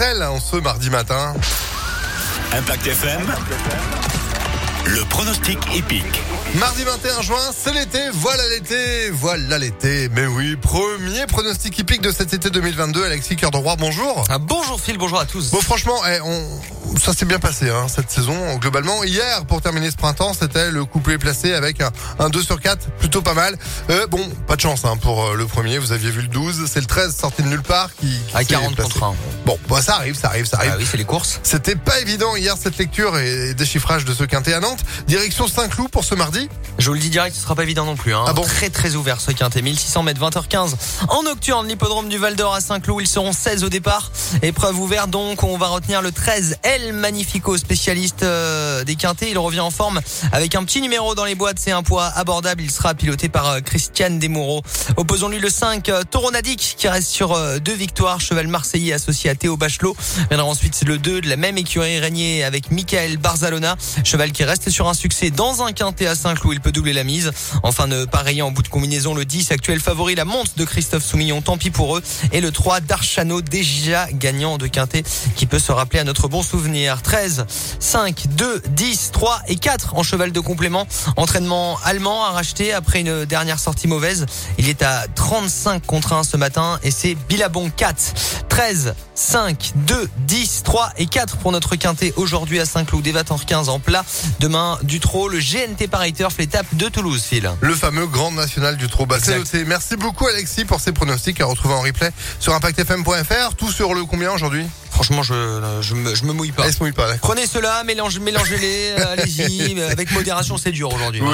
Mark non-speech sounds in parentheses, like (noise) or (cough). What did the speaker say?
d'entre elles en ce mardi matin. Impact FM. Le pronostic épique. Mardi 21 juin, c'est l'été, voilà l'été, voilà l'été. Mais oui, premier pronostic hippique de cet été 2022. Alexis Cœur de Roi, bonjour. Ah, bonjour Phil, bonjour à tous. Bon, franchement, eh, on, ça s'est bien passé hein, cette saison. Globalement, hier, pour terminer ce printemps, c'était le couplet placé avec un, un 2 sur 4, plutôt pas mal. Euh, bon, pas de chance hein, pour euh, le premier, vous aviez vu le 12, c'est le 13 sorti de nulle part qui, qui à s'est 40 placé. contre 1. Bon, bah, ça arrive, ça arrive, ça arrive. Ah oui, c'est les courses. C'était pas évident hier cette lecture et déchiffrage de ce quintet à Nantes. Direction Saint-Cloud pour ce mardi. Je vous le dis direct, ce sera pas évident non plus. Hein. Ah bon très très ouvert ce quintet. 1600 mètres, 20h15. En nocturne, l'hippodrome du Val d'Or à Saint-Cloud. Ils seront 16 au départ. Épreuve ouverte donc. On va retenir le 13. Magnifico, spécialiste euh, des quintets. Il revient en forme avec un petit numéro dans les boîtes. C'est un poids abordable. Il sera piloté par euh, Christiane Desmoureaux. Opposons-lui le 5. Euh, Toronadic qui reste sur deux victoires. Cheval marseillais associé à Théo Bachelot. Viendra ensuite le 2 de la même écurie régné avec Michael Barzalona. Cheval qui reste sur un succès dans un quintet à Saint-Cloud. Il peut doubler la mise. Enfin, ne pareil en bout de combinaison, le 10 actuel favori, la monte de Christophe Soumillon, tant pis pour eux. Et le 3 d'Archano, déjà gagnant de quintet, qui peut se rappeler à notre bon souvenir. 13, 5, 2, 10, 3 et 4 en cheval de complément. Entraînement allemand à racheter après une dernière sortie mauvaise. Il est à 35 contre 1 ce matin et c'est Billabong 4. 13, 5, 2, 10, 3 et 4 pour notre quintet aujourd'hui à Saint-Cloud. Des 15 en plat. Demain, du trot, le GNT Paris Turf, l'étape de Toulouse, Phil. Le fameux Grand National du Trot. Bah. Merci beaucoup Alexis pour ces pronostics à retrouver en replay sur impactfm.fr. Tout sur le combien aujourd'hui? Franchement, je, je, me, je me mouille pas. Elle se mouille pas, d'accord. Prenez cela, mélange, mélangez-les, euh, allez-y. (laughs) Avec modération, c'est dur aujourd'hui. Oui.